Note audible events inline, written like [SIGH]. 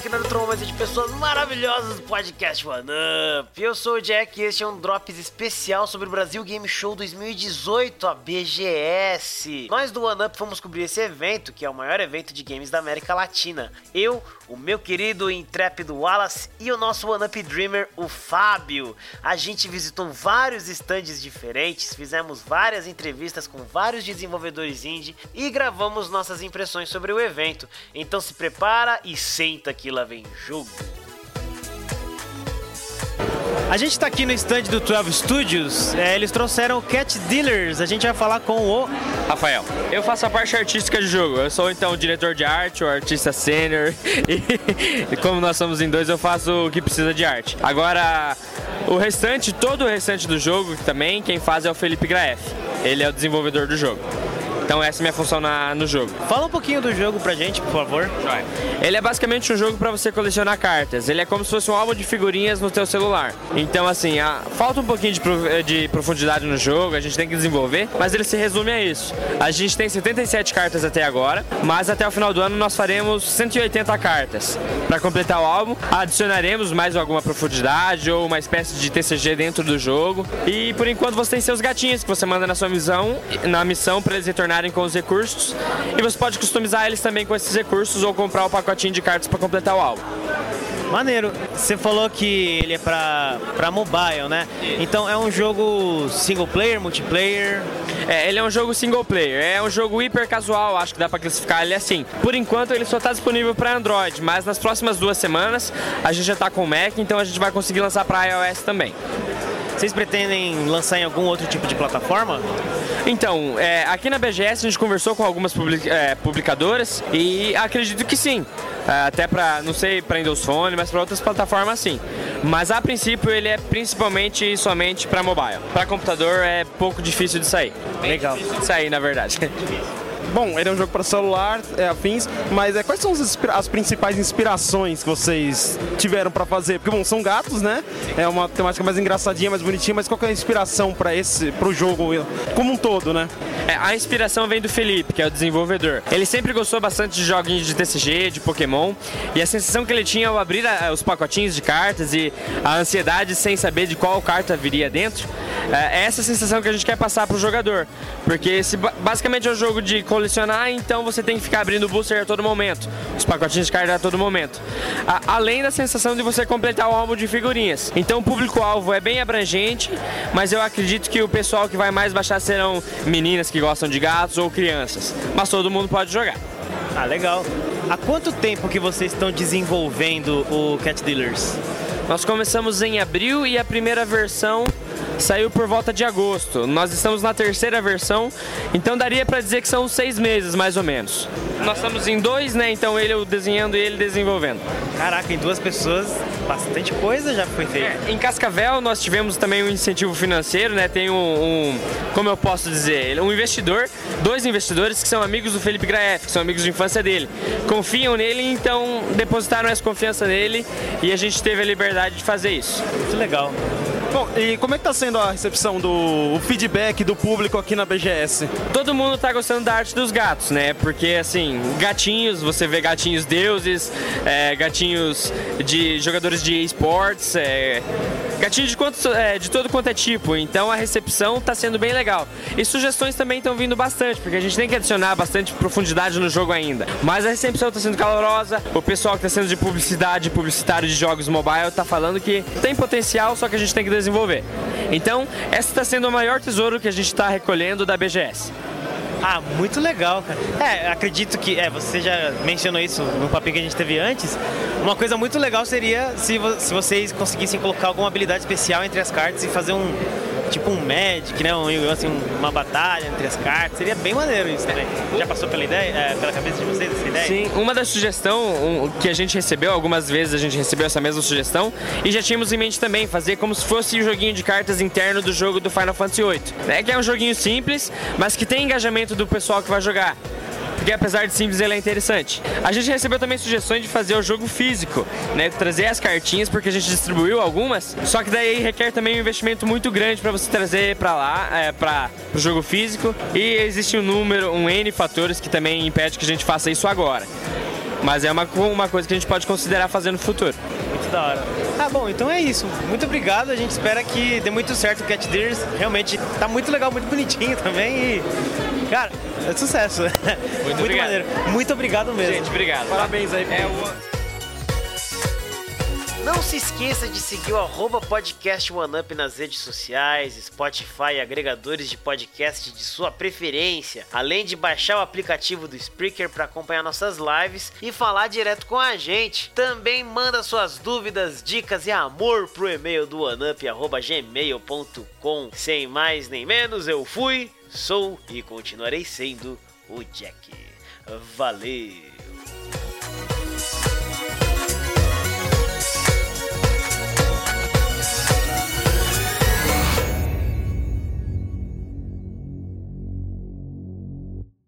aqui na Neutromante de pessoas maravilhosas do podcast One Up. Eu sou o Jack e este é um Drops especial sobre o Brasil Game Show 2018, a BGS. Nós do One Up fomos cobrir esse evento, que é o maior evento de games da América Latina. Eu, o meu querido intrépido Wallace e o nosso One Up Dreamer, o Fábio. A gente visitou vários stands diferentes, fizemos várias entrevistas com vários desenvolvedores indie e gravamos nossas impressões sobre o evento. Então se prepara e senta que lá vem jogo. A gente tá aqui no stand do 12 Studios, é, eles trouxeram o Cat Dealers, a gente vai falar com o... Rafael, eu faço a parte artística de jogo, eu sou então o diretor de arte, o artista sênior, [LAUGHS] e, como nós somos em dois, eu faço o que precisa de arte. Agora, o restante, todo o restante do jogo também, quem faz é o Felipe Graef, ele é o desenvolvedor do jogo. Então essa é a minha função na, no jogo. Fala um pouquinho do jogo pra gente, por favor. Ele é basicamente um jogo para você colecionar cartas. Ele é como se fosse um álbum de figurinhas no teu celular. Então assim, a, falta um pouquinho de, de profundidade no jogo, a gente tem que desenvolver, mas ele se resume a isso. A gente tem 77 cartas até agora, mas até o final do ano nós faremos 180 cartas. Para completar o álbum, adicionaremos mais alguma profundidade ou uma espécie de TCG dentro do jogo. E por enquanto você tem seus gatinhos que você manda na sua missão, na missão para eles retornarem com os recursos e você pode customizar eles também com esses recursos ou comprar o pacotinho de cartas para completar o álbum. Maneiro. Você falou que ele é pra, pra mobile, né? Então é um jogo single player, multiplayer? É, ele é um jogo single player. É um jogo hiper casual, acho que dá pra classificar ele assim. Por enquanto ele só tá disponível para Android, mas nas próximas duas semanas a gente já tá com o Mac, então a gente vai conseguir lançar para iOS também. Vocês pretendem lançar em algum outro tipo de plataforma? Então, é, aqui na BGS a gente conversou com algumas public, é, publicadoras e acredito que sim. É, até para, não sei, para Windows Phone, mas para outras plataformas sim. Mas a princípio ele é principalmente e somente para mobile. Para computador é pouco difícil de sair. Legal. Sair, na verdade. [LAUGHS] Bom, ele é um jogo para celular, é, afins, mas é, quais são as, as principais inspirações que vocês tiveram para fazer? Porque, bom, são gatos, né? É uma temática mais engraçadinha, mais bonitinha, mas qual é a inspiração para esse, pro jogo como um todo, né? É, a inspiração vem do Felipe, que é o desenvolvedor. Ele sempre gostou bastante de joguinhos de TCG, de Pokémon, e a sensação que ele tinha ao abrir a, os pacotinhos de cartas e a ansiedade sem saber de qual carta viria dentro, é, é essa sensação que a gente quer passar pro jogador. Porque esse basicamente é um jogo de colecionar, então você tem que ficar abrindo o booster a todo momento, os pacotinhos de cartas a todo momento. A, além da sensação de você completar o álbum de figurinhas. Então o público-alvo é bem abrangente, mas eu acredito que o pessoal que vai mais baixar serão meninas que gostam de gatos ou crianças. Mas todo mundo pode jogar. Ah, legal. Há quanto tempo que vocês estão desenvolvendo o Cat Dealers? Nós começamos em abril e a primeira versão saiu por volta de agosto. Nós estamos na terceira versão, então daria para dizer que são seis meses mais ou menos. Nós estamos em dois, né? Então ele desenhando e ele desenvolvendo. Caraca, em duas pessoas, bastante coisa já foi feita. É, em Cascavel nós tivemos também um incentivo financeiro, né? Tem um, um, como eu posso dizer, um investidor, dois investidores que são amigos do Felipe Graef, que são amigos de infância dele. Confiam nele, então depositaram essa confiança nele e a gente teve a liberdade de fazer isso. Muito legal. Bom, e como é que tá sendo a recepção do feedback do público aqui na BGS? Todo mundo tá gostando da arte dos gatos, né? Porque assim, gatinhos, você vê gatinhos deuses, é, gatinhos de jogadores de esportes, é, gatinhos de, quanto, é, de todo quanto é tipo. Então a recepção tá sendo bem legal. E sugestões também estão vindo bastante, porque a gente tem que adicionar bastante profundidade no jogo ainda. Mas a recepção tá sendo calorosa, o pessoal que tá sendo de publicidade, publicitário de jogos mobile, tá falando que tem potencial, só que a gente tem que desenvolver. Então, essa está sendo o maior tesouro que a gente está recolhendo da BGS. Ah, muito legal, cara. É, acredito que, é, você já mencionou isso no papel que a gente teve antes. Uma coisa muito legal seria se, vo se vocês conseguissem colocar alguma habilidade especial entre as cartas e fazer um, tipo um Magic, né? Um, assim, uma batalha entre as cartas. Seria bem maneiro isso também. Já passou pela ideia, é, pela cabeça de vocês essa ideia? Sim, uma das sugestões um, que a gente recebeu, algumas vezes a gente recebeu essa mesma sugestão, e já tínhamos em mente também fazer como se fosse o um joguinho de cartas interno do jogo do Final Fantasy VIII. Né? Que é um joguinho simples, mas que tem engajamento do pessoal que vai jogar porque apesar de simples ele é interessante. A gente recebeu também sugestões de fazer o jogo físico, né, trazer as cartinhas porque a gente distribuiu algumas, só que daí requer também um investimento muito grande para você trazer para lá, é, para o jogo físico e existe um número, um N fatores que também impede que a gente faça isso agora. mas é uma, uma coisa que a gente pode considerar fazer no futuro. Muito da hora. Ah, bom, então é isso. Muito obrigado. A gente espera que dê muito certo o Cat Deers. Realmente tá muito legal, muito bonitinho [LAUGHS] também. E, cara, é sucesso. Muito, muito obrigado. maneiro. Muito obrigado mesmo. Gente, obrigado. Parabéns aí. É. Não se esqueça de seguir o podcast OneUp nas redes sociais, Spotify e agregadores de podcast de sua preferência, além de baixar o aplicativo do Spreaker para acompanhar nossas lives e falar direto com a gente. Também manda suas dúvidas, dicas e amor pro e-mail do oneup@gmail.com. Sem mais nem menos, eu fui, sou e continuarei sendo o Jack. Valeu!